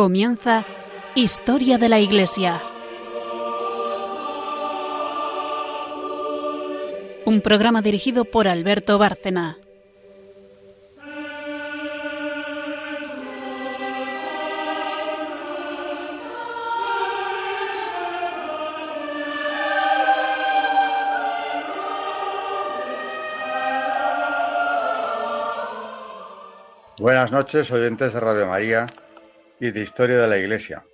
Comienza Historia de la Iglesia. Un programa dirigido por Alberto Bárcena. Buenas noches, oyentes de Radio María y de Historia de la Iglesia.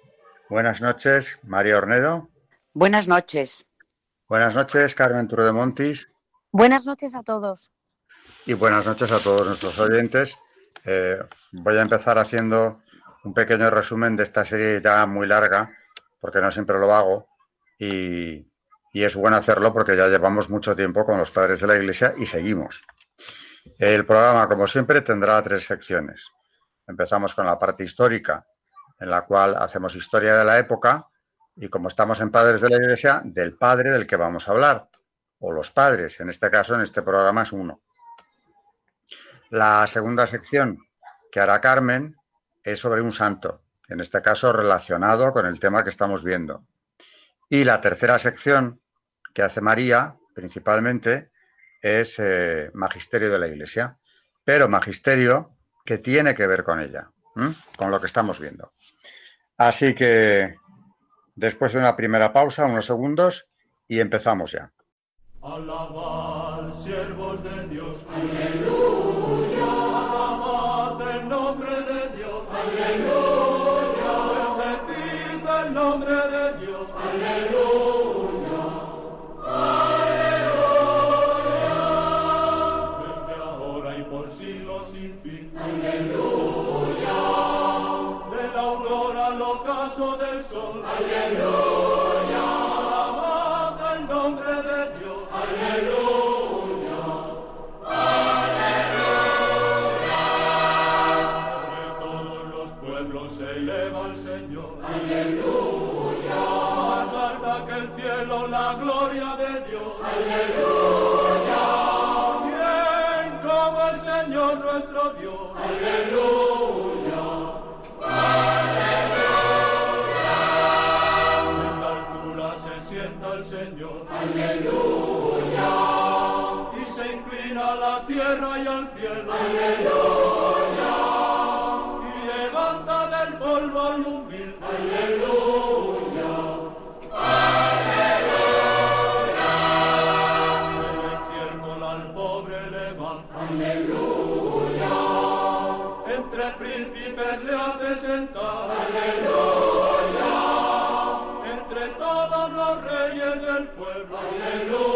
Buenas noches, María Ornedo. Buenas noches. Buenas noches, Carmen Montis. Buenas noches a todos. Y buenas noches a todos nuestros oyentes. Eh, voy a empezar haciendo un pequeño resumen de esta serie ya muy larga, porque no siempre lo hago, y, y es bueno hacerlo porque ya llevamos mucho tiempo con los padres de la Iglesia y seguimos. El programa, como siempre, tendrá tres secciones. Empezamos con la parte histórica, en la cual hacemos historia de la época y como estamos en Padres de la Iglesia, del padre del que vamos a hablar, o los padres, en este caso, en este programa es uno. La segunda sección que hará Carmen es sobre un santo, en este caso relacionado con el tema que estamos viendo. Y la tercera sección que hace María, principalmente, es eh, magisterio de la Iglesia, pero magisterio que tiene que ver con ella, con lo que estamos viendo. Así que después de una primera pausa, unos segundos, y empezamos ya. siervos de Dios. Aleluya. Más alta que el cielo la gloria de Dios. Aleluya. Tierra y al cielo. Aleluya. Y levanta del polvo al humilde. Aleluya. Aleluya. El estiércol al pobre levanta. Aleluya. Entre príncipes le hace sentar. Aleluya todos los reyes del pueblo. Aleluya.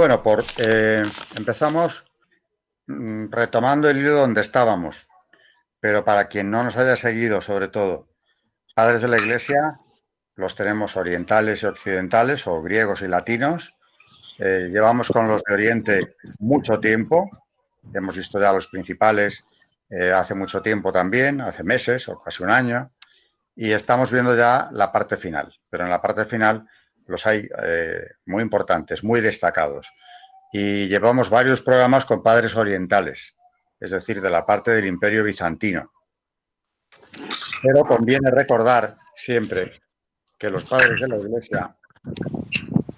Bueno, por, eh, empezamos mm, retomando el hilo donde estábamos, pero para quien no nos haya seguido, sobre todo, padres de la Iglesia los tenemos orientales y occidentales, o griegos y latinos. Eh, llevamos con los de Oriente mucho tiempo. Hemos visto ya los principales eh, hace mucho tiempo también, hace meses o casi un año. Y estamos viendo ya la parte final. Pero en la parte final los hay eh, muy importantes, muy destacados. Y llevamos varios programas con padres orientales, es decir, de la parte del imperio bizantino. Pero conviene recordar siempre que los padres de la Iglesia,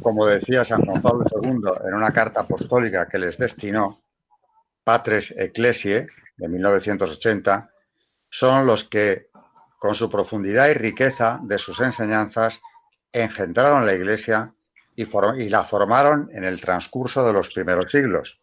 como decía San Juan Pablo II en una carta apostólica que les destinó, Patres Ecclesiae, de 1980, son los que, con su profundidad y riqueza de sus enseñanzas, engendraron la Iglesia y, la formaron en el transcurso de los primeros siglos.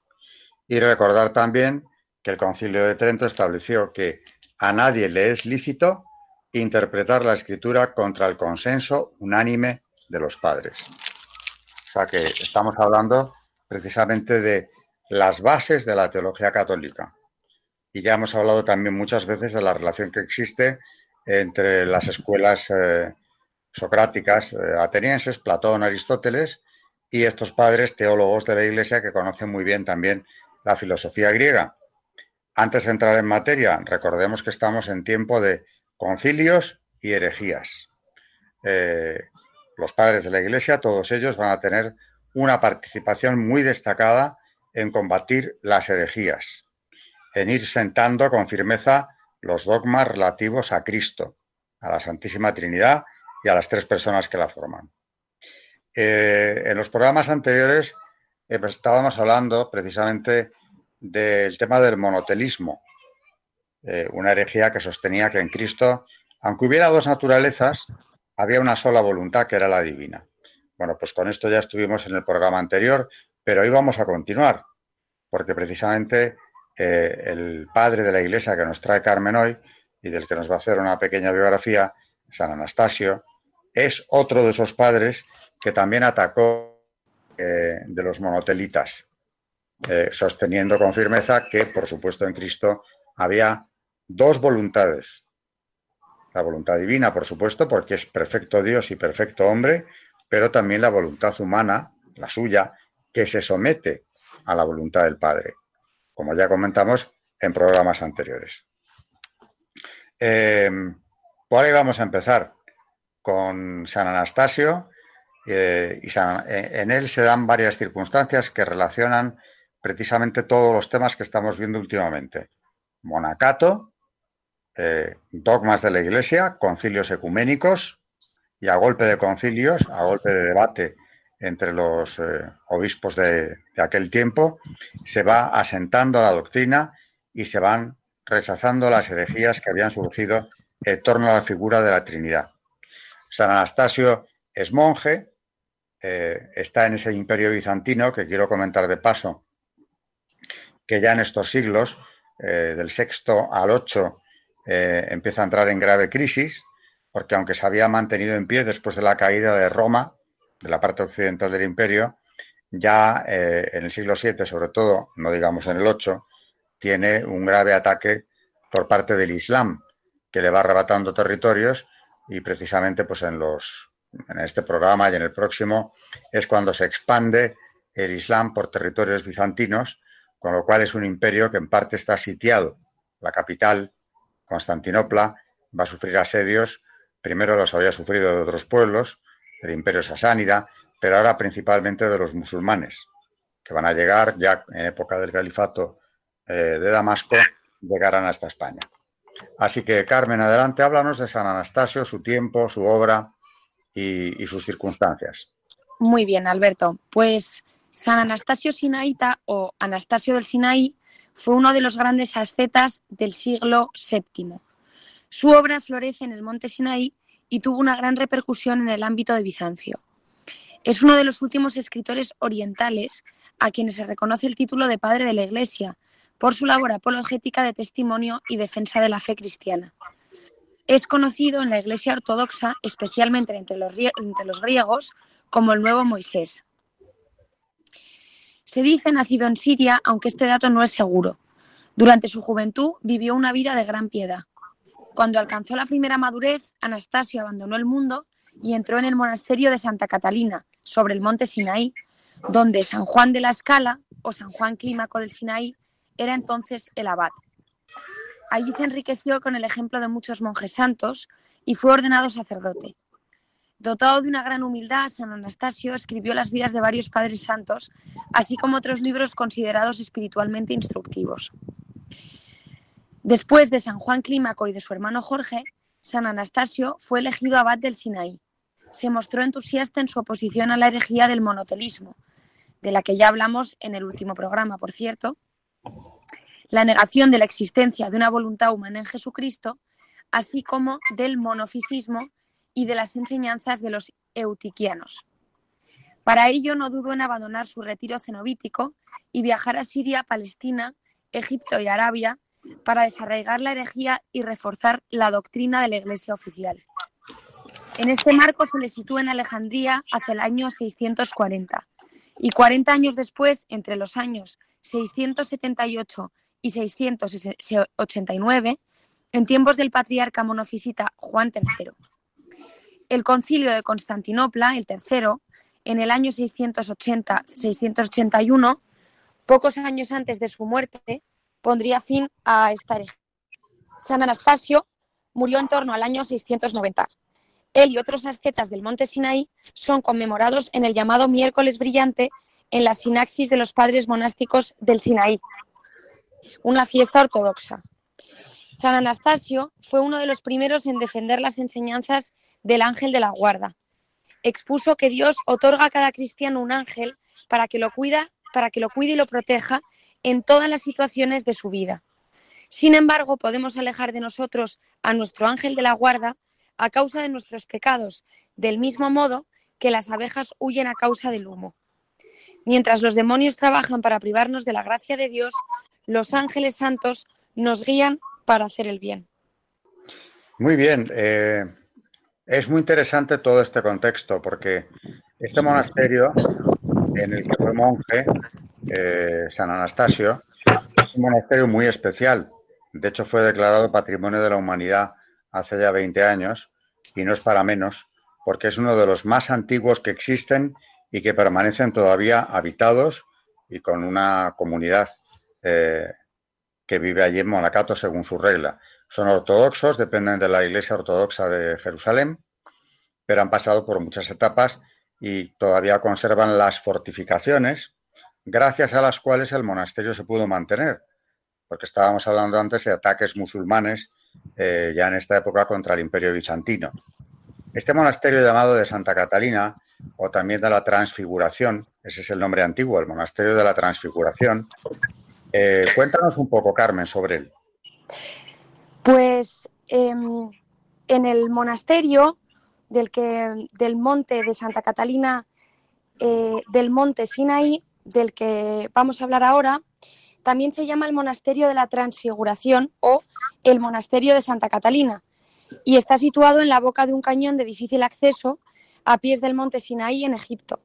Y recordar también que el Concilio de Trento estableció que a nadie le es lícito interpretar la escritura contra el consenso unánime de los padres. O sea que estamos hablando precisamente de las bases de la teología católica. Y ya hemos hablado también muchas veces de la relación que existe entre las escuelas eh, socráticas eh, atenienses, Platón, Aristóteles, y estos padres teólogos de la Iglesia que conocen muy bien también la filosofía griega. Antes de entrar en materia, recordemos que estamos en tiempo de concilios y herejías. Eh, los padres de la Iglesia, todos ellos van a tener una participación muy destacada en combatir las herejías, en ir sentando con firmeza los dogmas relativos a Cristo, a la Santísima Trinidad y a las tres personas que la forman. Eh, en los programas anteriores eh, pues, estábamos hablando precisamente del tema del monotelismo, eh, una herejía que sostenía que en Cristo, aunque hubiera dos naturalezas, había una sola voluntad que era la divina. Bueno, pues con esto ya estuvimos en el programa anterior, pero hoy vamos a continuar, porque precisamente el padre de la iglesia que nos trae Carmen hoy y del que nos va a hacer una pequeña biografía, San Anastasio, es otro de esos padres que también atacó eh, de los monotelitas, eh, sosteniendo con firmeza que, por supuesto, en Cristo había dos voluntades. La voluntad divina, por supuesto, porque es perfecto Dios y perfecto hombre, pero también la voluntad humana, la suya, que se somete a la voluntad del Padre, como ya comentamos en programas anteriores. Eh, por ahí vamos a empezar con San Anastasio, eh, y eh, en él se dan varias circunstancias que relacionan precisamente todos los temas que estamos viendo últimamente. Monacato, eh, dogmas de la Iglesia, concilios ecuménicos y a golpe de concilios, a golpe de debate entre los obispos de, de, aquel tiempo, se va asentando la doctrina y se van rechazando las herejías que habían surgido en torno a la figura de la Trinidad. San Anastasio es monje, eh, está en ese imperio bizantino que quiero comentar de paso, que ya en estos siglos, eh, del sexto al ocho, eh, empieza a entrar en grave crisis, porque aunque se había mantenido en pie después de la caída de Roma, de la parte occidental del imperio, ya en el siglo VII, sobre todo, no digamos en el VIII, tiene un grave ataque por parte del Islam, que le va arrebatando territorios y precisamente pues en los en este programa y en el próximo, es cuando se expande el Islam por territorios bizantinos, con lo cual es un imperio que en parte está sitiado. La capital, Constantinopla, va a sufrir asedios, primero los había sufrido de otros pueblos, del imperio sasánida, pero ahora principalmente de los musulmanes, que van a llegar ya en época del califato eh, de Damasco, llegarán hasta España. Así que, Carmen, adelante, háblanos de San Anastasio, su tiempo, su obra y, sus circunstancias. Muy bien, Alberto. Pues San Anastasio Sinaíta o Anastasio del Sinaí fue uno de los grandes ascetas del siglo VII. Su obra florece en el monte Sinaí y tuvo una gran repercusión en el ámbito de Bizancio. Es uno de los últimos escritores orientales a quienes se reconoce el título de padre de la Iglesia por su labor apologética de testimonio y defensa de la fe cristiana. Es conocido en la Iglesia Ortodoxa, especialmente entre los, griegos, como el nuevo Moisés. Se dice nacido en Siria, aunque este dato no es seguro. Durante su juventud vivió una vida de gran piedad. Cuando alcanzó la primera madurez, Anastasio abandonó el mundo y entró en el monasterio de Santa Catalina, sobre el monte Sinaí, donde San Juan de la Escala o San Juan Clímaco del Sinaí era entonces el abad. Allí se enriqueció con el ejemplo de muchos monjes santos y fue ordenado sacerdote. Dotado de una gran humildad, San Anastasio escribió las vidas de varios padres santos, así como otros libros considerados espiritualmente instructivos. Después de San Juan Clímaco y de su hermano Jorge, San Anastasio fue elegido abad del Sinaí. Se mostró entusiasta en su oposición a la herejía del monotelismo, de la que ya hablamos en el último programa, por cierto, la negación de la existencia de una voluntad humana en Jesucristo, así como del monofisismo y de las enseñanzas de los eutiquianos. Para ello no dudó en abandonar su retiro cenobítico y viajar a Siria, Palestina, Egipto y Arabia para desarraigar la herejía y reforzar la doctrina de la Iglesia oficial. En este marco se le sitúa en Alejandría hacia el año 640 y 40 años después, entre los años 678 y 689, en tiempos del patriarca monofisita Juan III. El concilio de Constantinopla, el tercero, en el año 680-681, pocos años antes de su muerte, pondría fin a esta herejía. San Anastasio murió en torno al año 690. Él y otros ascetas del monte Sinaí son conmemorados en el llamado miércoles brillante en la sinaxis de los padres monásticos del Sinaí, una fiesta ortodoxa. San Anastasio fue uno de los primeros en defender las enseñanzas del ángel de la guarda. Expuso que Dios otorga a cada cristiano un ángel para que lo cuida, para que lo cuide y lo proteja en todas las situaciones de su vida. Sin embargo, podemos alejar de nosotros a nuestro ángel de la guarda a causa de nuestros pecados, del mismo modo que las abejas huyen a causa del humo. Mientras los demonios trabajan para privarnos de la gracia de Dios, los ángeles santos nos guían para hacer el bien. Muy bien. Eh, es muy interesante todo este contexto porque este monasterio en el que fue monje, eh, San Anastasio, es un monasterio muy especial. De hecho, fue declarado Patrimonio de la Humanidad hace ya 20 años y no es para menos porque es uno de los más antiguos que existen y que permanecen todavía habitados y con una comunidad eh, que vive allí en Monacato según su regla. Son ortodoxos, dependen de la Iglesia Ortodoxa de Jerusalén, pero han pasado por muchas etapas y todavía conservan las fortificaciones gracias a las cuales el monasterio se pudo mantener, porque estábamos hablando antes de ataques musulmanes eh, ya en esta época contra el imperio bizantino. Este monasterio llamado de Santa Catalina o también de la Transfiguración, ese es el nombre antiguo, el Monasterio de la Transfiguración. Eh, cuéntanos un poco, Carmen, sobre él. Pues em, en el monasterio del, que, del monte de Santa Catalina, eh, del monte Sinaí, del que vamos a hablar ahora, también se llama el Monasterio de la Transfiguración o el Monasterio de Santa Catalina y está situado en la boca de un cañón de difícil acceso a pies del monte Sinaí en Egipto.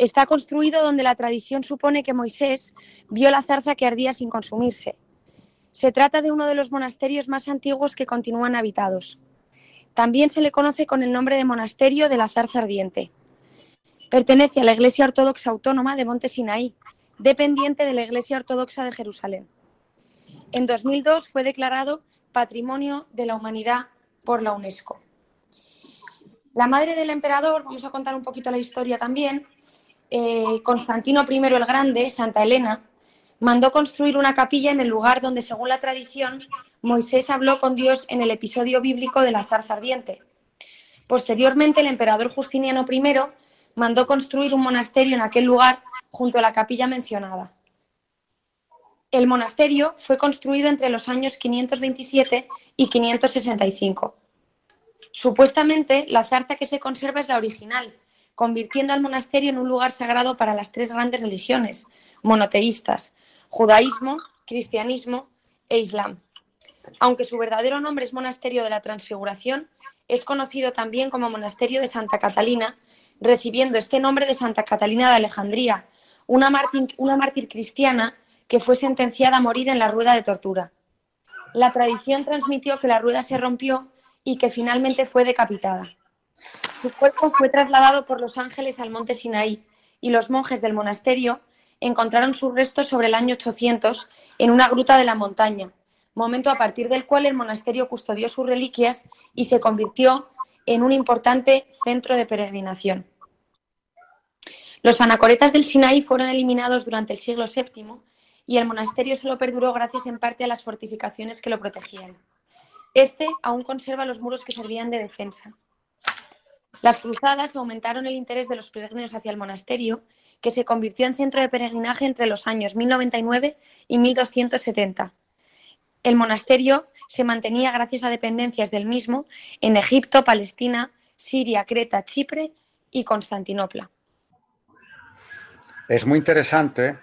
Está construido donde la tradición supone que Moisés vio la zarza que ardía sin consumirse. Se trata de uno de los monasterios más antiguos que continúan habitados. También se le conoce con el nombre de Monasterio de la Zarza Ardiente. Pertenece a la Iglesia Ortodoxa Autónoma de Monte Sinaí, dependiente de la Iglesia Ortodoxa de Jerusalén. En 2002 fue declarado Patrimonio de la Humanidad por la UNESCO. La madre del emperador, vamos a contar un poquito la historia también, eh, Constantino I el Grande, Santa Elena, mandó construir una capilla en el lugar donde, según la tradición, Moisés habló con Dios en el episodio bíblico de la zarza ardiente. Posteriormente, el emperador Justiniano I mandó construir un monasterio en aquel lugar junto a la capilla mencionada. El monasterio fue construido entre los años 527 y 565. Supuestamente, la zarza que se conserva es la original, convirtiendo al monasterio en un lugar sagrado para las tres grandes religiones monoteístas, judaísmo, cristianismo e islam. Aunque su verdadero nombre es Monasterio de la Transfiguración, es conocido también como Monasterio de Santa Catalina, recibiendo este nombre de Santa Catalina de Alejandría, una mártir, una mártir cristiana que fue sentenciada a morir en la rueda de tortura. La tradición transmitió que la rueda se rompió y que finalmente fue decapitada. Su cuerpo fue trasladado por los ángeles al monte Sinaí y los monjes del monasterio encontraron sus restos sobre el año 800 en una gruta de la montaña, momento a partir del cual el monasterio custodió sus reliquias y se convirtió en un importante centro de peregrinación. Los anacoretas del Sinaí fueron eliminados durante el siglo VII y el monasterio solo perduró gracias en parte a las fortificaciones que lo protegían. Este aún conserva los muros que servían de defensa. Las cruzadas aumentaron el interés de los peregrinos hacia el monasterio, que se convirtió en centro de peregrinaje entre los años 1099 y 1270. El monasterio se mantenía gracias a dependencias del mismo en Egipto, Palestina, Siria, Creta, Chipre y Constantinopla. Es muy interesante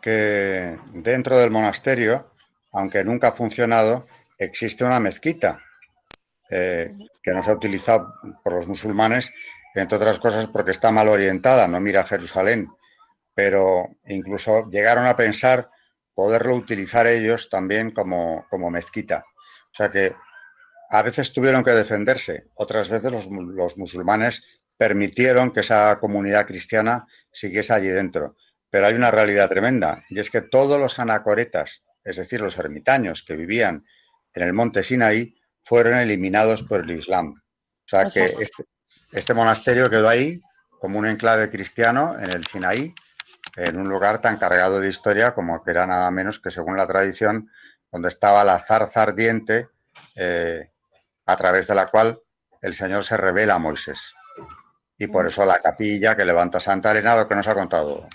que dentro del monasterio, aunque nunca ha funcionado, existe una mezquita eh, que no se ha utilizado por los musulmanes, entre otras cosas porque está mal orientada, no mira a Jerusalén, pero incluso llegaron a pensar poderlo utilizar ellos también como, como mezquita. O sea que a veces tuvieron que defenderse, otras veces los, los, musulmanes permitieron que esa comunidad cristiana siguiese allí dentro. Pero hay una realidad tremenda, y es que todos los anacoretas, es decir, los ermitaños que vivían en el monte Sinaí, fueron eliminados por el Islam. O sea que este, este, monasterio quedó ahí como un enclave cristiano en el Sinaí, en un lugar tan cargado de historia como que era nada menos que, según la tradición, donde estaba la zarza ardiente eh, a través de la cual el Señor se revela a Moisés. Y por eso la capilla que levanta Santa Elena, lo que nos ha contado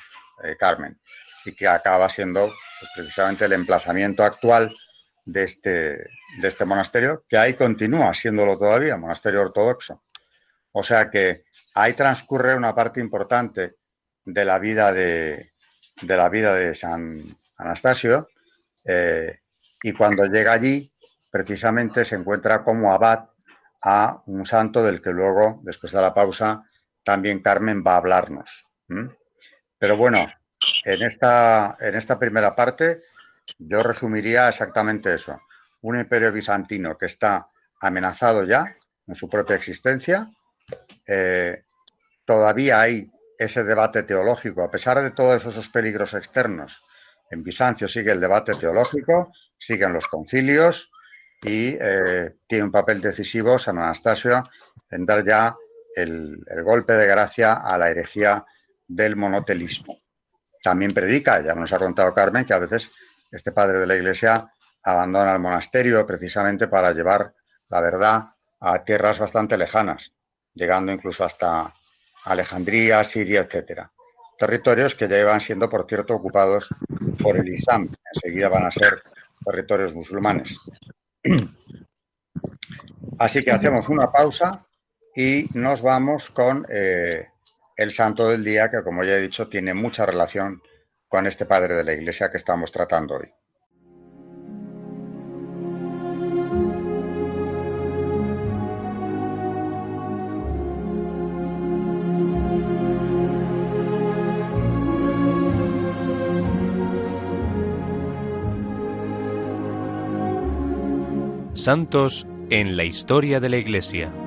eh, Carmen, y que acaba siendo pues, precisamente el emplazamiento actual de este, de este monasterio, que ahí continúa siéndolo todavía, monasterio ortodoxo. O sea que ahí transcurre una parte importante de la vida de, de la vida de San Anastasio, eh, y cuando llega allí, precisamente se encuentra como abad a un santo del que luego, después de la pausa, también Carmen va a hablarnos. Pero bueno, en esta, en esta primera parte yo resumiría exactamente eso. Un imperio bizantino que está amenazado ya en su propia existencia. Eh, todavía hay ese debate teológico, a pesar de todos esos peligros externos. En Bizancio sigue el debate teológico, siguen los concilios y eh, tiene un papel decisivo San Anastasio en dar ya el, el golpe de gracia a la herejía del monotelismo. También predica, ya nos ha contado Carmen, que a veces este padre de la Iglesia abandona el monasterio precisamente para llevar la verdad a tierras bastante lejanas, llegando incluso hasta Alejandría, Siria, etcétera. Territorios que ya iban siendo, por cierto, ocupados por el Islam. Enseguida van a ser territorios musulmanes. Así que hacemos una pausa y nos vamos con eh, el santo del día, que como ya he dicho, tiene mucha relación con este padre de la Iglesia que estamos tratando hoy. Santos en la historia de la Iglesia.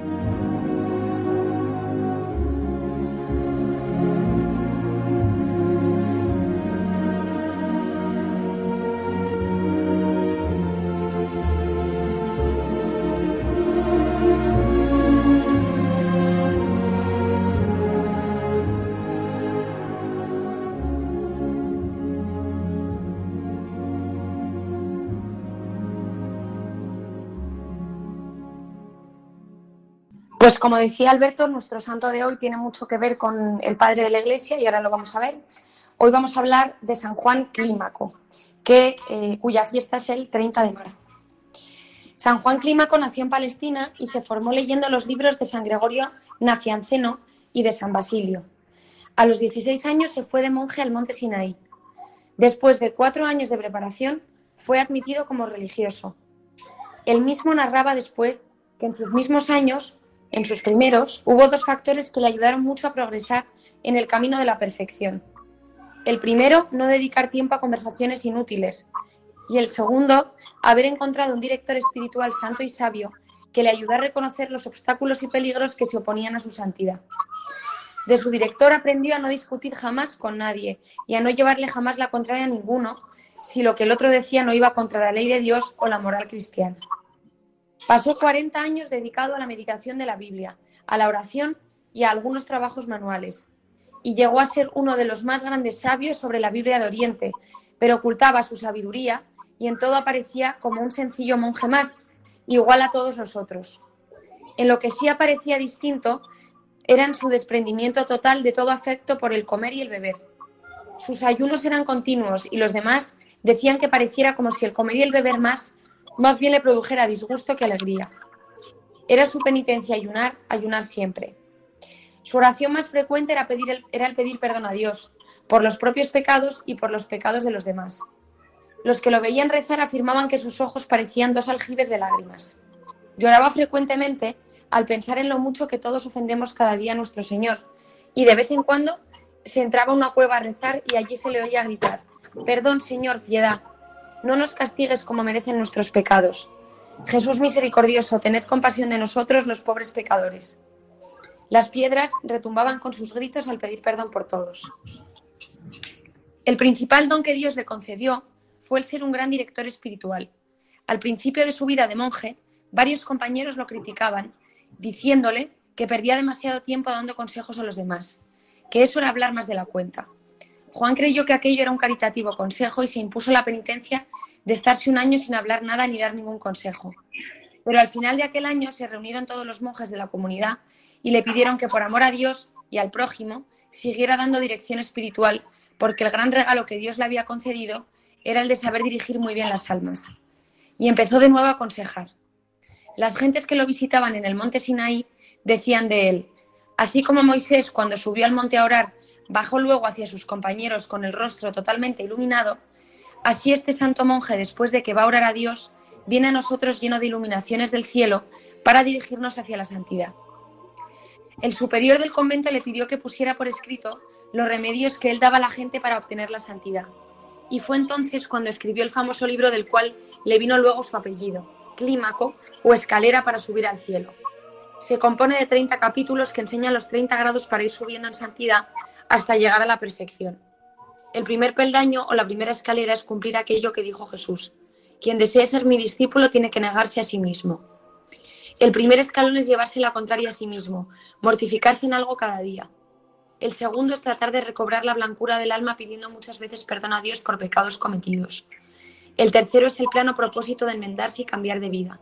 Pues como decía Alberto, nuestro santo de hoy tiene mucho que ver con el padre de la Iglesia y ahora lo vamos a ver. Hoy vamos a hablar de San Juan Clímaco, que, eh, cuya fiesta es el 30 de marzo. San Juan Clímaco nació en Palestina y se formó leyendo los libros de San Gregorio Nacianceno y de San Basilio. A los 16 años se fue de monje al monte Sinaí. Después de cuatro años de preparación, fue admitido como religioso. Él mismo narraba después que en sus mismos años en sus primeros, hubo dos factores que le ayudaron mucho a progresar en el camino de la perfección. El primero, no dedicar tiempo a conversaciones inútiles. Y el segundo, haber encontrado un director espiritual santo y sabio que le ayudó a reconocer los obstáculos y peligros que se oponían a su santidad. De su director aprendió a no discutir jamás con nadie y a no llevarle jamás la contraria a ninguno si lo que el otro decía no iba contra la ley de Dios o la moral cristiana. Pasó 40 años dedicado a la meditación de la Biblia, a la oración y a algunos trabajos manuales, y llegó a ser uno de los más grandes sabios sobre la Biblia de Oriente, pero ocultaba su sabiduría y en todo aparecía como un sencillo monje más, igual a todos los otros. En lo que sí aparecía distinto era en su desprendimiento total de todo afecto por el comer y el beber. Sus ayunos eran continuos y los demás decían que pareciera como si el comer y el beber más más bien le produjera disgusto que alegría. Era su penitencia ayunar, ayunar siempre. Su oración más frecuente era, pedir el, el pedir perdón a Dios por los propios pecados y por los pecados de los demás. Los que lo veían rezar afirmaban que sus ojos parecían dos aljibes de lágrimas. Lloraba frecuentemente al pensar en lo mucho que todos ofendemos cada día a nuestro Señor, y de vez en cuando se entraba a una cueva a rezar y allí se le oía gritar, Perdón, Señor, piedad, no nos castigues como merecen nuestros pecados. Jesús misericordioso, tened compasión de nosotros los pobres pecadores. Las piedras retumbaban con sus gritos al pedir perdón por todos. El principal don que Dios le concedió fue el ser un gran director espiritual. Al principio de su vida de monje, varios compañeros lo criticaban, diciéndole que perdía demasiado tiempo dando consejos a los demás, que eso era hablar más de la cuenta. Juan creyó que aquello era un caritativo consejo y se impuso la penitencia de estarse un año sin hablar nada ni dar ningún consejo. Pero al final de aquel año se reunieron todos los monjes de la comunidad y le pidieron que por amor a Dios y al prójimo siguiera dando dirección espiritual, porque el gran regalo que Dios le había concedido era el de saber dirigir muy bien las almas. Y empezó de nuevo a aconsejar. Las gentes que lo visitaban en el monte Sinaí decían de él, así como Moisés cuando subió al monte a orar, bajó luego hacia sus compañeros con el rostro totalmente iluminado, así este santo monje, después de que va a orar a Dios, viene a nosotros lleno de iluminaciones del cielo para dirigirnos hacia la santidad. El superior del convento le pidió que pusiera por escrito los remedios que él daba a la gente para obtener la santidad y fue entonces cuando escribió el famoso libro del cual le vino luego su apellido, Clímaco o Escalera para subir al cielo. Se compone de 30 capítulos que enseñan los 30 grados para ir subiendo en santidad hasta llegar a la perfección. El primer peldaño o la primera escalera es cumplir aquello que dijo Jesús. Quien desee ser mi discípulo tiene que negarse a sí mismo. El primer escalón es llevarse la contraria a sí mismo, mortificarse en algo cada día. El segundo es tratar de recobrar la blancura del alma pidiendo muchas veces perdón a Dios por pecados cometidos. El tercero es el plano propósito de enmendarse y cambiar de vida.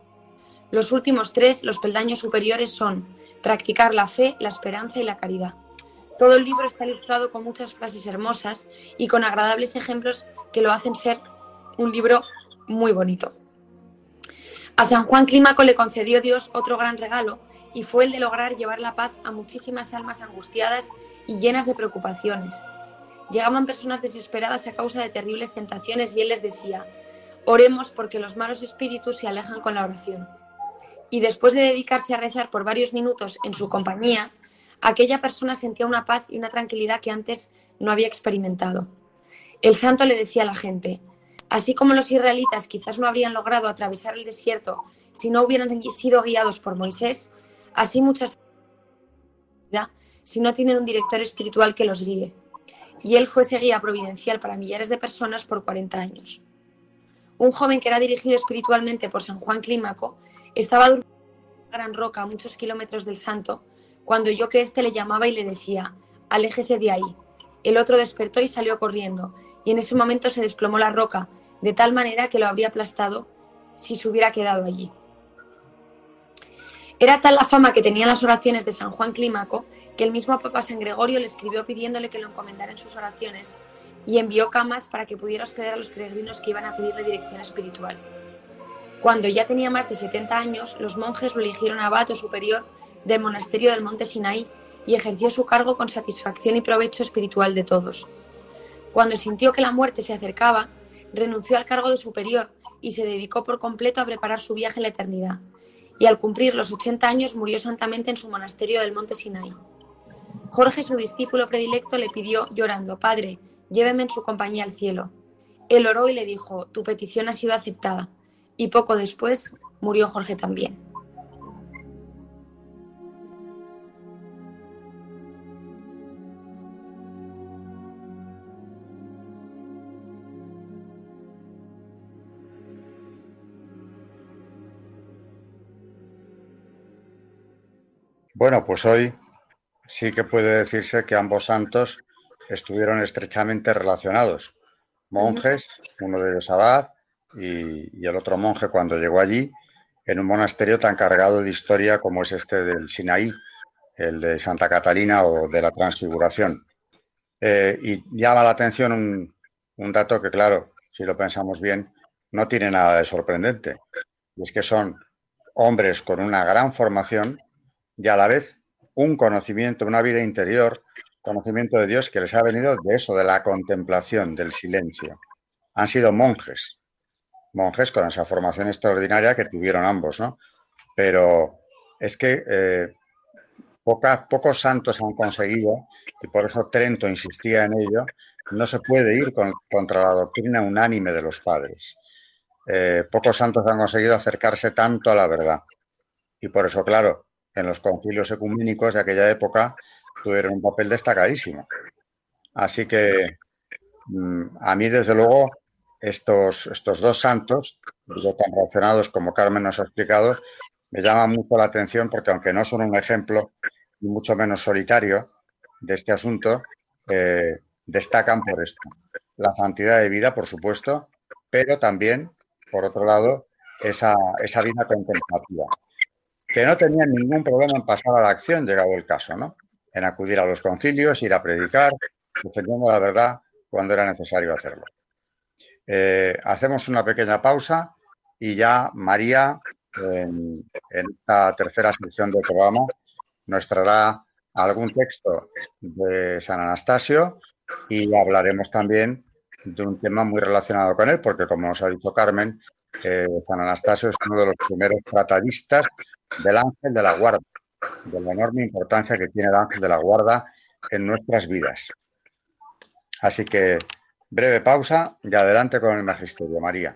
Los últimos tres, los peldaños superiores, son practicar la fe, la esperanza y la caridad. Todo el libro está ilustrado con muchas frases hermosas y con agradables ejemplos que lo hacen ser un libro muy bonito. A San Juan Clímaco le concedió Dios otro gran regalo y fue el de lograr llevar la paz a muchísimas almas angustiadas y llenas de preocupaciones. Llegaban personas desesperadas a causa de terribles tentaciones y él les decía, oremos porque los malos espíritus se alejan con la oración. Y después de dedicarse a rezar por varios minutos en su compañía, aquella persona sentía una paz y una tranquilidad que antes no había experimentado. El santo le decía a la gente, así como los israelitas quizás no habrían logrado atravesar el desierto si no hubieran sido guiados por Moisés, así muchas si no tienen un director espiritual que los guíe. Y él fue ese guía providencial para millares de personas por 40 años. Un joven que era dirigido espiritualmente por San Juan Clímaco estaba durmiendo en una gran roca a muchos kilómetros del santo cuando yo que éste le llamaba y le decía, aléjese de ahí. El otro despertó y salió corriendo, y en ese momento se desplomó la roca, de tal manera que lo habría aplastado si se hubiera quedado allí. Era tal la fama que tenían las oraciones de San Juan Clímaco que el mismo Papa San Gregorio le escribió pidiéndole que lo encomendara en sus oraciones y envió camas para que pudiera hospedar a los peregrinos que iban a pedirle dirección espiritual. Cuando ya tenía más de 70 años, los monjes lo eligieron abato superior del monasterio del Monte Sinaí y ejerció su cargo con satisfacción y provecho espiritual de todos. Cuando sintió que la muerte se acercaba, renunció al cargo de superior y se dedicó por completo a preparar su viaje a la eternidad. Y al cumplir los 80 años murió santamente en su monasterio del Monte Sinaí. Jorge, su discípulo predilecto, le pidió llorando, Padre, lléveme en su compañía al cielo. Él oró y le dijo, tu petición ha sido aceptada. Y poco después murió Jorge también. Bueno, pues hoy sí que puede decirse que ambos santos estuvieron estrechamente relacionados. Monjes, uno de ellos abad y, el otro monje cuando llegó allí, en un monasterio tan cargado de historia como es este del Sinaí, el de Santa Catalina o de la Transfiguración. Eh, y llama la atención un, un dato que, claro, si lo pensamos bien, no tiene nada de sorprendente. Y es que son hombres con una gran formación y a la vez un conocimiento, una vida interior, conocimiento de Dios que les ha venido de eso, de la contemplación, del silencio. Han sido monjes, monjes con esa formación extraordinaria que tuvieron ambos, ¿no? Pero es que eh, pocos santos han conseguido, y por eso Trento insistía en ello, no se puede ir contra la doctrina unánime de los padres. Eh, pocos santos han conseguido acercarse tanto a la verdad. Y por eso, claro, en los concilios ecuménicos de aquella época tuvieron un papel destacadísimo. Así que mm, a mí, desde luego, estos, estos dos santos, tan relacionados como Carmen nos ha explicado, me llaman mucho la atención porque aunque no son un ejemplo, y mucho menos solitario de este asunto, eh, destacan por esto. La santidad de vida, por supuesto, pero también, por otro lado, esa, esa vida contemplativa, que no tenían ningún problema en pasar a la acción, llegado el caso, ¿no? En acudir a los concilios, ir a predicar, defendiendo la verdad cuando era necesario hacerlo. Eh, hacemos una pequeña pausa y ya María, en, esta tercera sección del programa, nos traerá algún texto de San Anastasio y hablaremos también de un tema muy relacionado con él, porque como nos ha dicho Carmen, eh, San Anastasio es uno de los primeros tratadistas del ángel de la guarda, de la enorme importancia que tiene el ángel de la guarda en nuestras vidas. Así que breve pausa y adelante con el magisterio, María.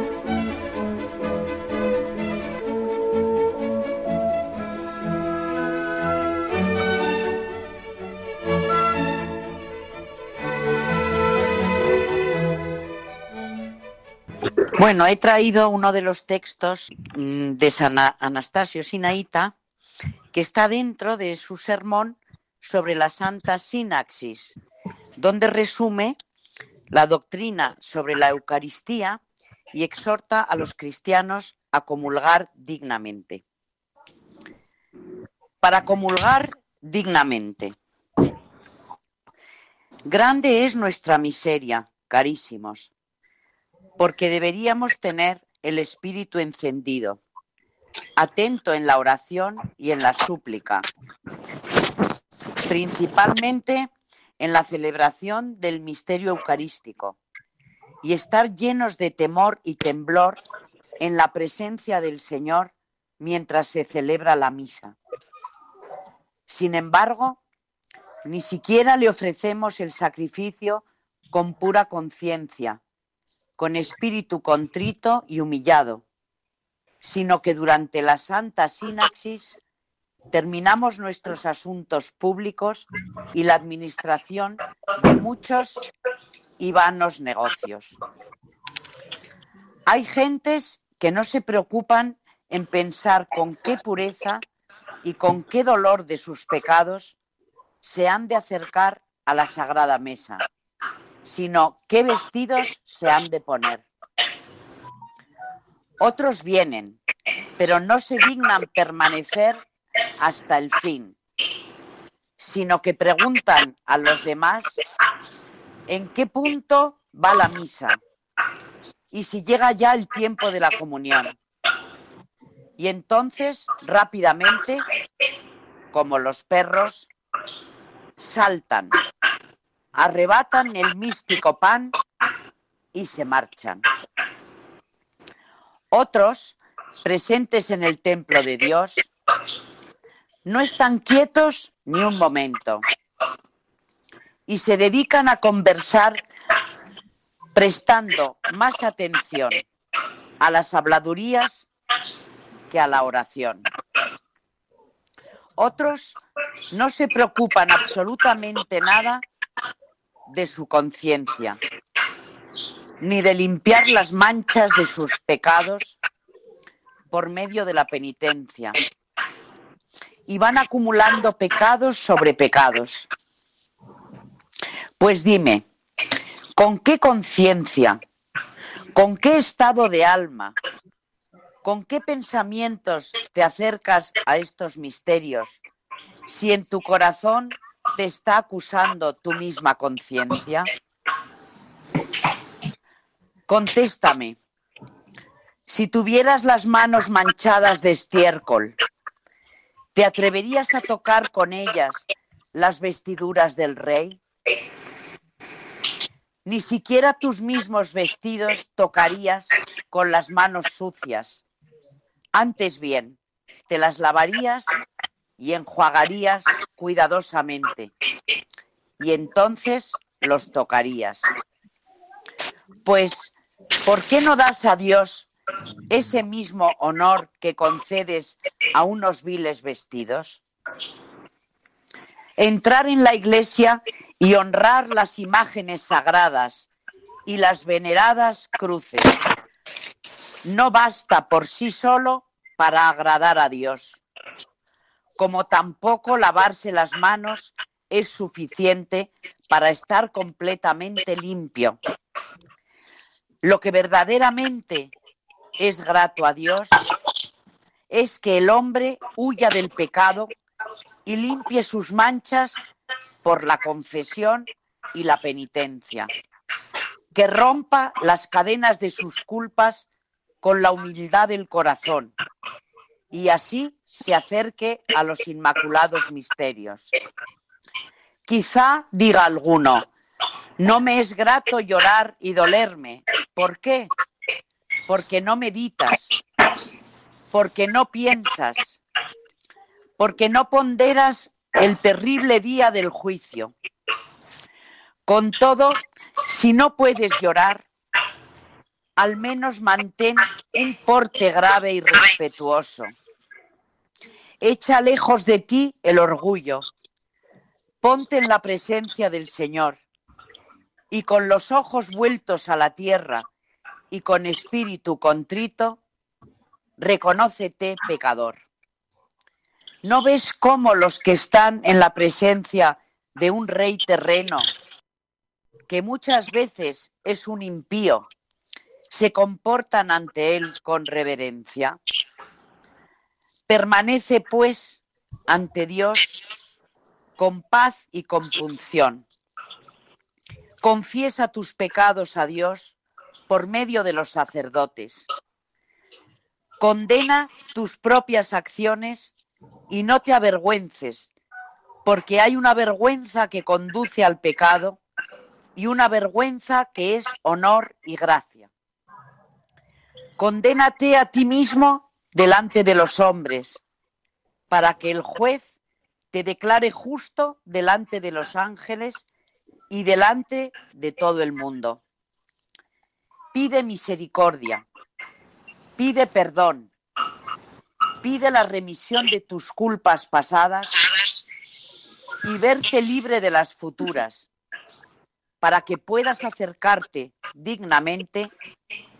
Bueno, he traído uno de los textos mm, de San Anastasio Sinaíta que está dentro de su sermón sobre la Santa Sinaxis, donde resume la doctrina sobre la Eucaristía y exhorta a los cristianos a comulgar dignamente. Para comulgar dignamente. Grande es nuestra miseria, carísimos porque deberíamos tener el espíritu encendido, atento en la oración y en la súplica, principalmente en la celebración del misterio eucarístico y estar llenos de temor y temblor en la presencia del Señor mientras se celebra la misa. Sin embargo, ni siquiera le ofrecemos el sacrificio con pura conciencia, con espíritu contrito y humillado, sino que durante la Santa Sinaxis terminamos nuestros asuntos públicos y la administración de muchos y vanos negocios. Hay gentes que no se preocupan en pensar con qué pureza y con qué dolor de sus pecados se han de acercar a la sagrada mesa, sino qué vestidos se han de poner. Otros vienen, pero no se dignan permanecer hasta el fin, sino que preguntan a los demás en qué punto va la misa y si llega ya el tiempo de la comunión. Y entonces, rápidamente, como los perros, saltan, arrebatan el místico pan y se marchan. Otros, presentes en el templo de Dios, no están quietos ni un momento y se dedican a conversar prestando más atención a las habladurías que a la oración. Otros no se preocupan absolutamente nada de su conciencia, ni de limpiar las manchas de sus pecados por medio de la penitencia y van acumulando pecados sobre pecados. Pues dime, ¿con qué conciencia, con qué estado de alma, con qué pensamientos te acercas a estos misterios si en tu corazón te está acusando tu misma conciencia? Contéstame, si tuvieras las manos manchadas de estiércol, ¿Te atreverías a tocar con ellas las vestiduras del rey? Ni siquiera tus mismos vestidos tocarías con las manos sucias. Antes bien, te las lavarías y enjuagarías cuidadosamente. Y entonces los tocarías. Pues, ¿por qué no das a Dios ese mismo honor que concedes a unos viles vestidos? Entrar en la iglesia y honrar las imágenes sagradas y las veneradas cruces no basta por sí solo para agradar a Dios, como tampoco lavarse las manos es suficiente para estar completamente limpio. Lo que verdaderamente es grato a Dios es que el hombre huya del pecado y limpie sus manchas por la confesión y la penitencia, que rompa las cadenas de sus culpas con la humildad del corazón y así se acerque a los inmaculados misterios. Quizá diga alguno, no me es grato llorar y dolerme. ¿Por qué? porque no meditas, porque no piensas, porque no ponderas el terrible día del juicio. Con todo, si no puedes llorar, al menos mantén un porte grave y respetuoso. Echa lejos de ti el orgullo. Ponte en la presencia del Señor y con los ojos vueltos a la tierra y con espíritu contrito, reconócete pecador. ¿No ves cómo los que están en la presencia de un rey terreno, que muchas veces es un impío, se comportan ante él con reverencia? Permanece, pues, ante Dios con paz y compunción. Confiesa tus pecados a Dios por medio de los sacerdotes. Condena tus propias acciones y no te avergüences porque hay una vergüenza que conduce al pecado y una vergüenza que es honor y gracia. Condénate a ti mismo delante de los hombres, para que el juez te declare justo delante de los ángeles y delante de todo el mundo. Pide misericordia, pide perdón, pide la remisión de tus culpas pasadas y verte libre de las futuras, para que puedas acercarte dignamente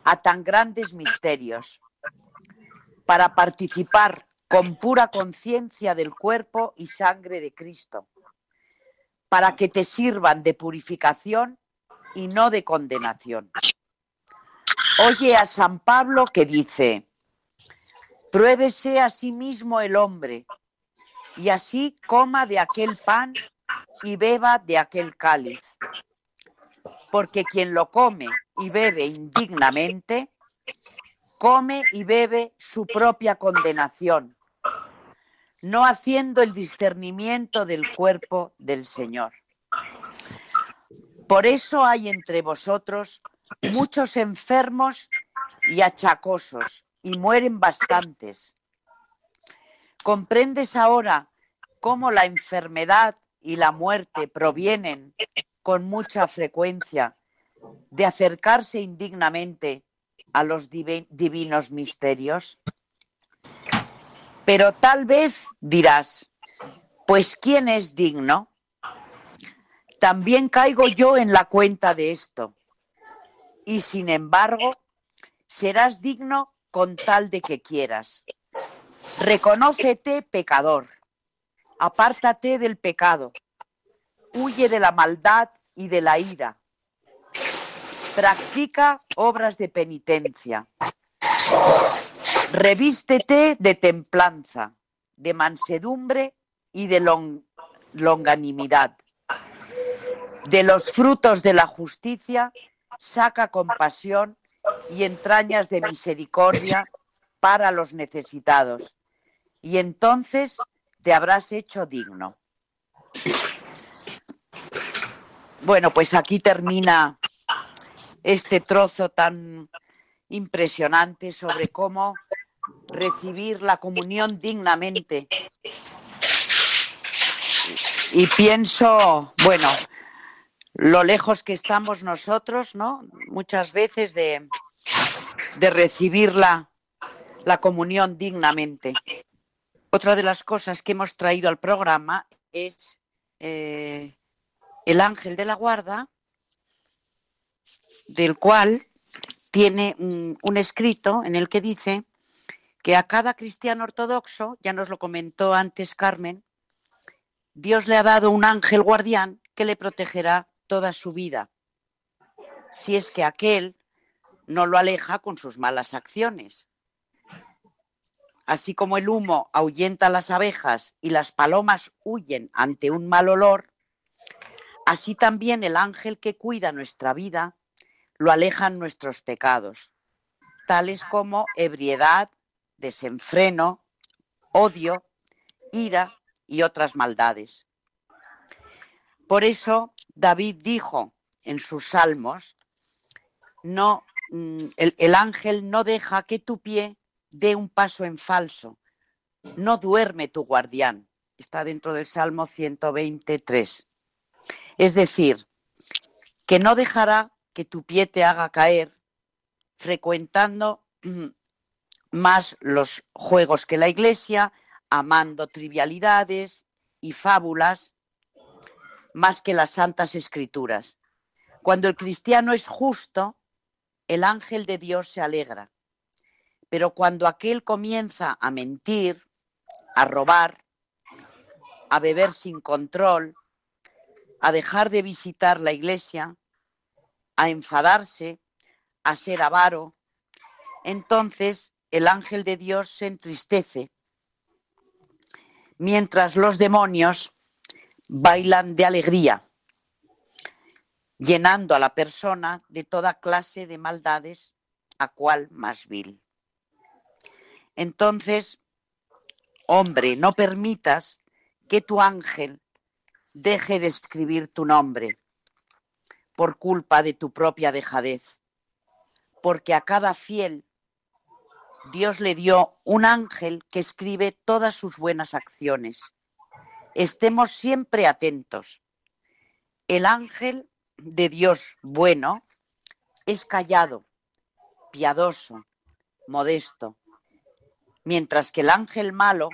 a tan grandes misterios, para participar con pura conciencia del cuerpo y sangre de Cristo, para que te sirvan de purificación y no de condenación. Oye a San Pablo que dice, pruébese a sí mismo el hombre y así coma de aquel pan y beba de aquel cáliz. Porque quien lo come y bebe indignamente, come y bebe su propia condenación no haciendo el discernimiento del cuerpo del Señor. Por eso hay entre vosotros muchos enfermos y achacosos, y mueren bastantes. ¿Comprendes ahora cómo la enfermedad y la muerte provienen con mucha frecuencia de acercarse indignamente a los divinos misterios? Pero tal vez dirás, pues ¿quién es digno? También caigo yo en la cuenta de esto. Y sin embargo, serás digno con tal de que quieras. Reconócete pecador. Apártate del pecado. Huye de la maldad y de la ira. Practica obras de penitencia. Revístete de templanza, de mansedumbre y de longanimidad. De los frutos de la justicia saca compasión y entrañas de misericordia para los necesitados, y entonces te habrás hecho digno. Bueno, pues aquí termina este trozo tan impresionante sobre cómo recibir la comunión dignamente. Y pienso, bueno, lo lejos que estamos nosotros, ¿no? Muchas veces de, de recibir la, comunión dignamente. Otra de las cosas que hemos traído al programa es eh, el ángel de la guarda, del cual tiene un escrito en el que dice que a cada cristiano ortodoxo, ya nos lo comentó antes Carmen, Dios le ha dado un ángel guardián que le protegerá toda su vida, si es que aquel no lo aleja con sus malas acciones. Así como el humo ahuyenta a las abejas y las palomas huyen ante un mal olor, así también el ángel que cuida nuestra vida lo alejan nuestros pecados, tales como ebriedad, desenfreno, odio, ira y otras maldades. Por eso David dijo en sus salmos, no, mm, el, el ángel no deja que tu pie dé un paso en falso, no duerme tu guardián. Está dentro del Salmo 123. Es decir, que no dejará que tu pie te haga caer frecuentando más los juegos que la iglesia, amando trivialidades y fábulas, más que las santas escrituras. Cuando el cristiano es justo, el ángel de Dios se alegra. Pero cuando aquel comienza a mentir, a robar, a beber sin control, a dejar de visitar la iglesia, a enfadarse, a ser avaro, entonces el ángel de Dios se entristece, mientras los demonios bailan de alegría, llenando a la persona de toda clase de maldades, a cual más vil. Entonces, hombre, no permitas que tu ángel deje de escribir tu nombre por culpa de tu propia dejadez, porque a cada fiel Dios le dio un ángel que escribe todas sus buenas acciones. Estemos siempre atentos. El ángel de Dios bueno es callado, piadoso, modesto, mientras que el ángel malo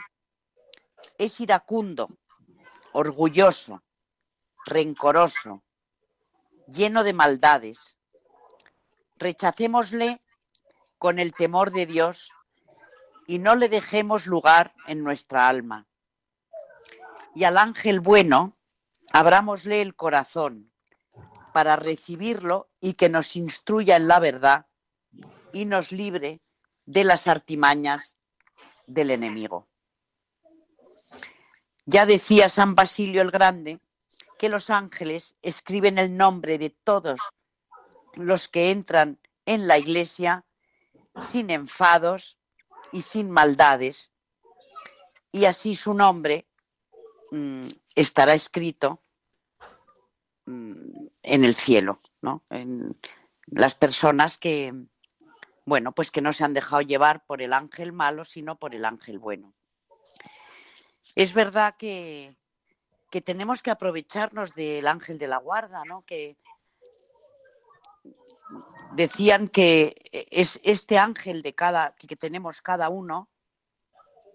es iracundo, orgulloso, rencoroso, lleno de maldades. Rechacémosle con el temor de Dios y no le dejemos lugar en nuestra alma. Y al ángel bueno, abrámosle el corazón para recibirlo y que nos instruya en la verdad y nos libre de las artimañas del enemigo. Ya decía San Basilio el Grande que los ángeles escriben el nombre de todos los que entran en la iglesia sin enfados y sin maldades, y así su nombre mm, estará escrito mm, en el cielo, ¿no? En las personas que, bueno, pues que no se han dejado llevar por el ángel malo, sino por el ángel bueno. Es verdad que, que tenemos que aprovecharnos del ángel de la guarda, ¿no? Que decían que es este ángel de cada que tenemos cada uno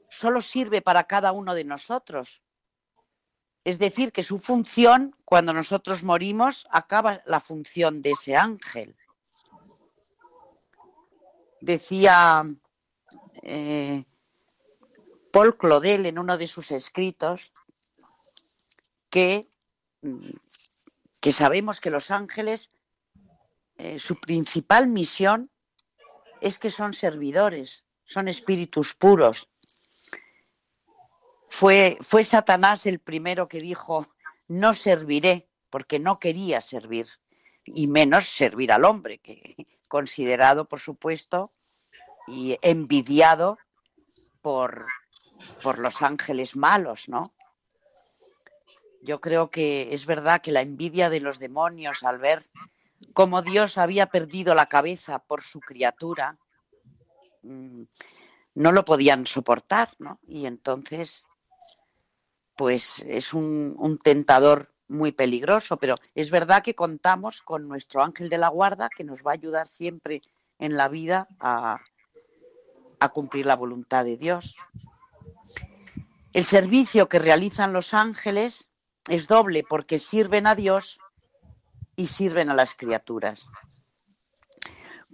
solo sirve para cada uno de nosotros. Es decir, que su función, cuando nosotros morimos, acaba la función de ese ángel. Decía eh, Paul Claudel en uno de sus escritos que, mm, que sabemos que los ángeles, eh, su principal misión es que son servidores, son espíritus puros. Fue, fue Satanás el primero que dijo, no serviré, porque no quería servir, y menos servir al hombre, que considerado, por supuesto, y envidiado por, por los ángeles malos, ¿no? Yo creo que es verdad que la envidia de los demonios al ver cómo Dios había perdido la cabeza por su criatura, mm, no lo podían soportar, ¿no? Y entonces, pues es un, tentador muy peligroso, pero es verdad que contamos con nuestro ángel de la guarda que nos va a ayudar siempre en la vida a cumplir la voluntad de Dios. El servicio que realizan los ángeles es doble porque sirven a Dios y sirven a las criaturas.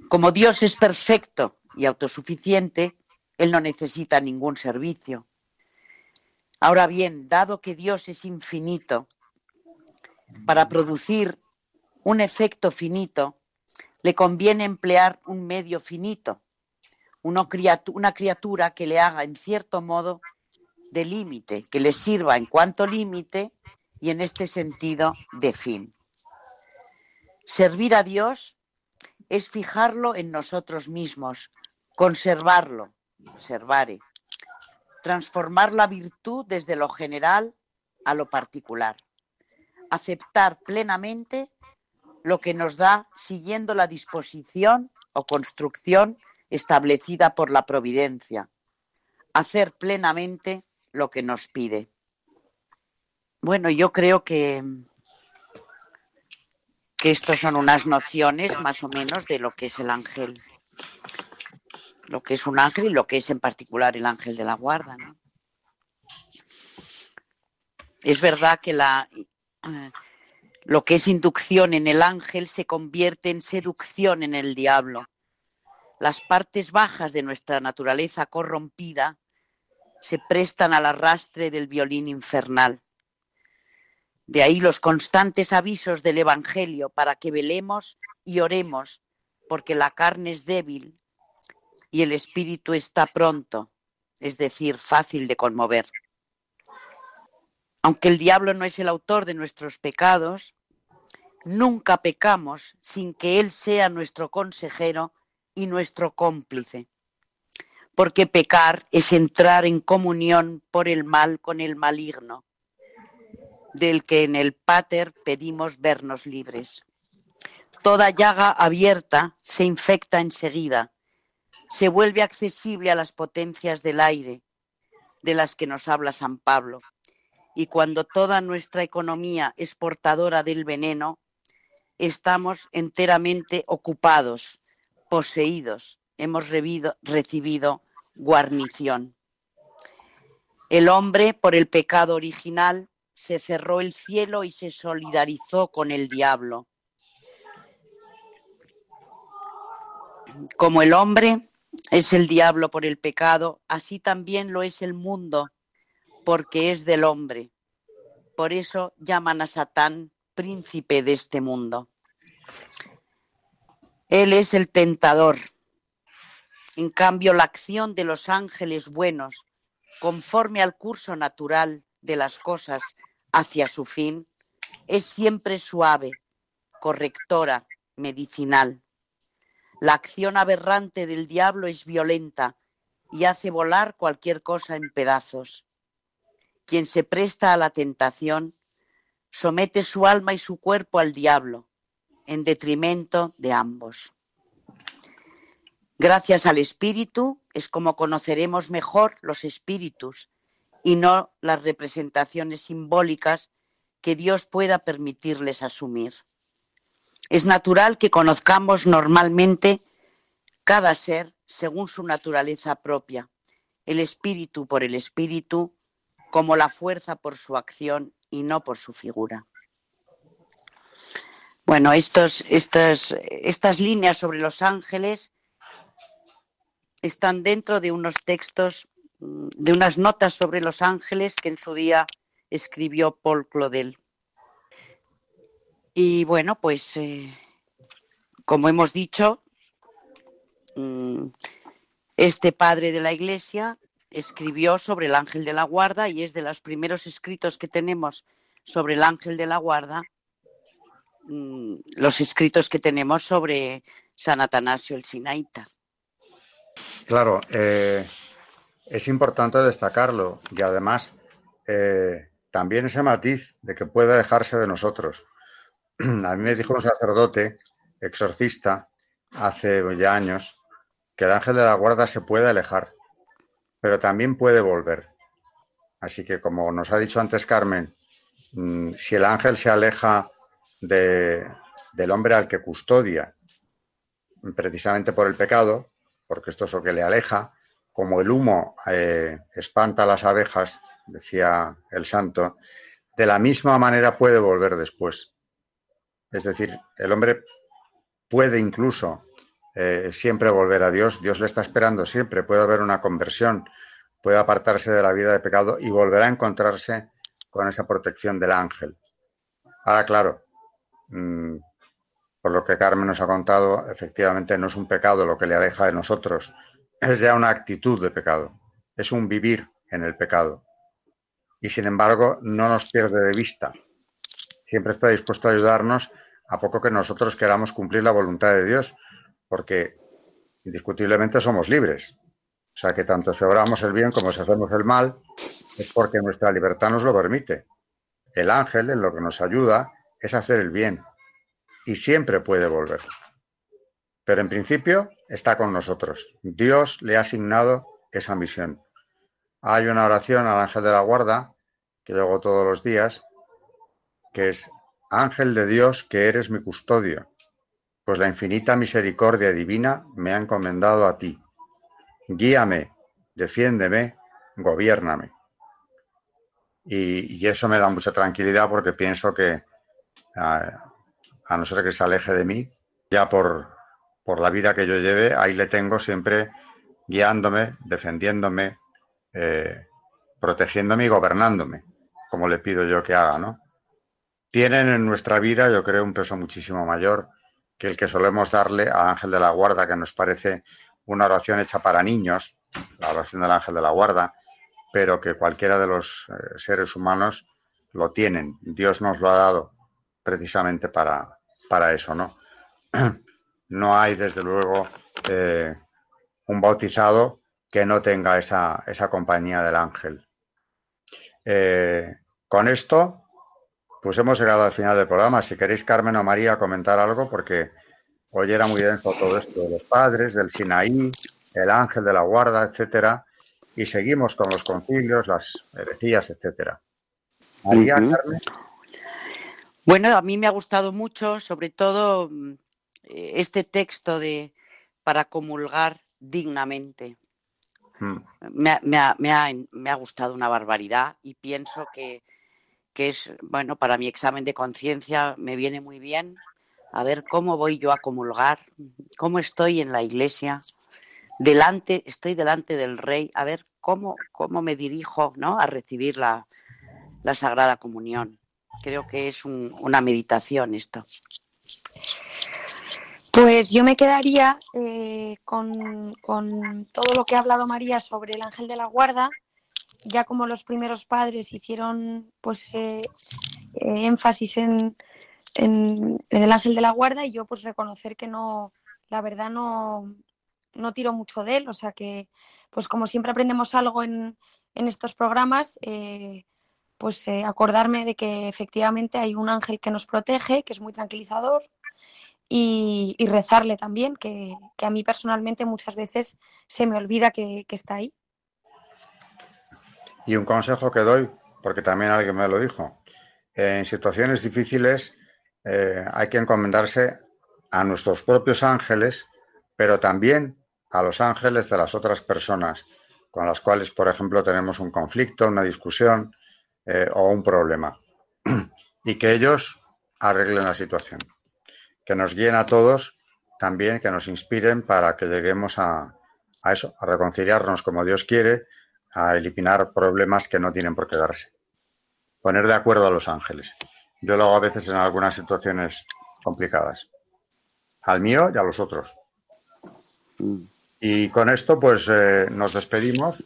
Como Dios es perfecto y autosuficiente, Él no necesita ningún servicio. Ahora bien, dado que Dios es infinito, para producir un efecto finito, le conviene emplear un medio finito, una criatura que le haga en cierto modo de límite, que le sirva en cuanto límite y en este sentido de fin. Servir a Dios es fijarlo en nosotros mismos, conservarlo, servare, transformar la virtud desde lo general a lo particular, aceptar plenamente lo que nos da siguiendo la disposición o construcción establecida por la providencia, hacer plenamente lo que nos pide. Bueno, yo creo que, que estos son unas nociones más o menos de lo que es el ángel, lo que es un ángel y lo que es en particular el ángel de la guarda. ¿no? Es verdad que la, eh, lo que es inducción en el ángel se convierte en seducción en el diablo. Las partes bajas de nuestra naturaleza corrompida se prestan al arrastre del violín infernal. De ahí los constantes avisos del Evangelio para que velemos y oremos, porque la carne es débil y el espíritu está pronto, es decir, fácil de conmover. Aunque el diablo no es el autor de nuestros pecados, nunca pecamos sin que Él sea nuestro consejero y nuestro cómplice. Porque pecar es entrar en comunión por el mal con el maligno del que en el Pater pedimos vernos libres. Toda llaga abierta se infecta enseguida, se vuelve accesible a las potencias del aire, de las que nos habla San Pablo. Y cuando toda nuestra economía es portadora del veneno, estamos enteramente ocupados, poseídos, hemos recibido guarnición. El hombre, por el pecado original, se cerró el cielo y se solidarizó con el diablo. Como el hombre es el diablo por el pecado, así también lo es el mundo, porque es del hombre. Por eso llaman a Satán príncipe de este mundo. Él es el tentador. En cambio, la acción de los ángeles buenos, conforme al curso natural de las cosas hacia su fin, es siempre suave, correctora, medicinal. La acción aberrante del diablo es violenta y hace volar cualquier cosa en pedazos. Quien se presta a la tentación somete su alma y su cuerpo al diablo, en detrimento de ambos. Gracias al Espíritu es como conoceremos mejor los espíritus y no las representaciones simbólicas que Dios pueda permitirles asumir. Es natural que conozcamos normalmente cada ser según su naturaleza propia, el espíritu por el espíritu, como la fuerza por su acción y no por su figura. Bueno, estas, líneas sobre los ángeles están dentro de unos textos, de unas notas sobre los ángeles que en su día escribió Paul Claudel. Y bueno, pues eh, como hemos dicho, mm, este padre de la Iglesia escribió sobre el ángel de la guarda y es de los primeros escritos que tenemos sobre el ángel de la guarda, mm, los escritos que tenemos sobre San Atanasio el Sinaita. Claro, eh, es importante destacarlo y además eh, también ese matiz de que puede dejarse de nosotros. A mí me dijo un sacerdote, exorcista, hace ya años, que el ángel de la guarda se puede alejar, pero también puede volver. Así que, como nos ha dicho antes Carmen, mm, si el ángel se aleja del hombre al que custodia, precisamente por el pecado, porque esto es lo que le aleja, como el humo eh, espanta a las abejas, decía el santo, de la misma manera puede volver después. Es decir, el hombre puede incluso eh, siempre volver a Dios, Dios le está esperando siempre, puede haber una conversión, puede apartarse de la vida de pecado y volverá a encontrarse con esa protección del ángel. Ahora, claro, mm, por lo que Carmen nos ha contado, efectivamente no es un pecado lo que le aleja de nosotros, es ya una actitud de pecado, es un vivir en el pecado. Y sin embargo, no nos pierde de vista, siempre está dispuesto a ayudarnos a poco que nosotros queramos cumplir la voluntad de Dios, porque indiscutiblemente somos libres. O sea que tanto si obramos el bien como si hacemos el mal, es porque nuestra libertad nos lo permite. El ángel en lo que nos ayuda es hacer el bien y siempre puede volver. Pero en principio está con nosotros. Dios le ha asignado esa misión. Hay una oración al ángel de la guarda que luego todos los días que es Ángel de Dios que eres mi custodio, pues la infinita misericordia divina me ha encomendado a ti. Guíame, defiéndeme, gobiername. Y, eso me da mucha tranquilidad porque pienso que a, no ser que se aleje de mí, ya por, por la vida que yo lleve, ahí le tengo siempre guiándome, defendiéndome, eh, protegiéndome y gobernándome, como le pido yo que haga, ¿no? tienen en nuestra vida, yo creo, un peso muchísimo mayor que el que solemos darle al ángel de la guarda, que nos parece una oración hecha para niños, la oración del ángel de la guarda, pero que cualquiera de los eh, seres humanos lo tienen. Dios nos lo ha dado precisamente para, para eso, ¿no? No hay, desde luego, eh, un bautizado que no tenga esa, esa compañía del ángel. Eh, con esto pues hemos llegado al final del programa. Si queréis, Carmen o María, comentar algo, porque hoy era muy denso todo esto de los padres, del Sinaí, el ángel de la guarda, etcétera, y seguimos con los concilios, las herejías, etcétera. María, Carmen. Bueno, a mí me ha gustado mucho, sobre todo mm, este texto de para comulgar dignamente. Hmm. Me, ha, me, ha, me, ha, gustado una barbaridad y pienso que, que es, bueno, para mi examen de conciencia me viene muy bien a ver cómo voy yo a comulgar, cómo estoy en la iglesia, delante, estoy delante del rey, a ver cómo, cómo me dirijo ¿no? a recibir la, la Sagrada Comunión. Creo que es una meditación esto. Pues yo me quedaría eh, con, todo lo que ha hablado María sobre el ángel de la guarda, ya como los primeros padres hicieron pues eh, eh, énfasis en, en, el ángel de la guarda y yo pues reconocer que no, la verdad no, no tiro mucho de él, o sea que pues como siempre aprendemos algo en, en estos programas, pues eh, acordarme de que efectivamente hay un ángel que nos protege, que es muy tranquilizador, y, rezarle también, que, a mí personalmente muchas veces se me olvida que, está ahí. Y un consejo que doy, porque también alguien me lo dijo, en situaciones difíciles eh, hay que encomendarse a nuestros propios ángeles, pero también a los ángeles de las otras personas con las cuales, por ejemplo, tenemos un conflicto, una discusión, eh, o un problema. y que ellos arreglen la situación. Que nos guíen a todos también, que nos inspiren para que lleguemos a, eso, a reconciliarnos como Dios quiere, a eliminar problemas que no tienen por qué darse. Poner de acuerdo a los ángeles. Yo lo hago a veces en algunas situaciones complicadas. Al mío y a los otros. Y con esto, pues eh, nos despedimos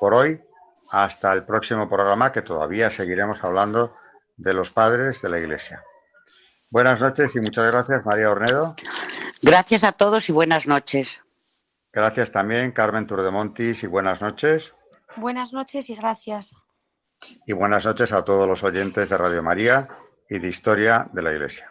por hoy hasta el próximo programa que todavía seguiremos hablando de los padres de la Iglesia. Buenas noches y muchas gracias, María Ornedo. Gracias a todos y buenas noches. Gracias también, Carmen Turdemontis, y buenas noches. Buenas noches y gracias. Y buenas noches a todos los oyentes de Radio María y de Historia de la Iglesia.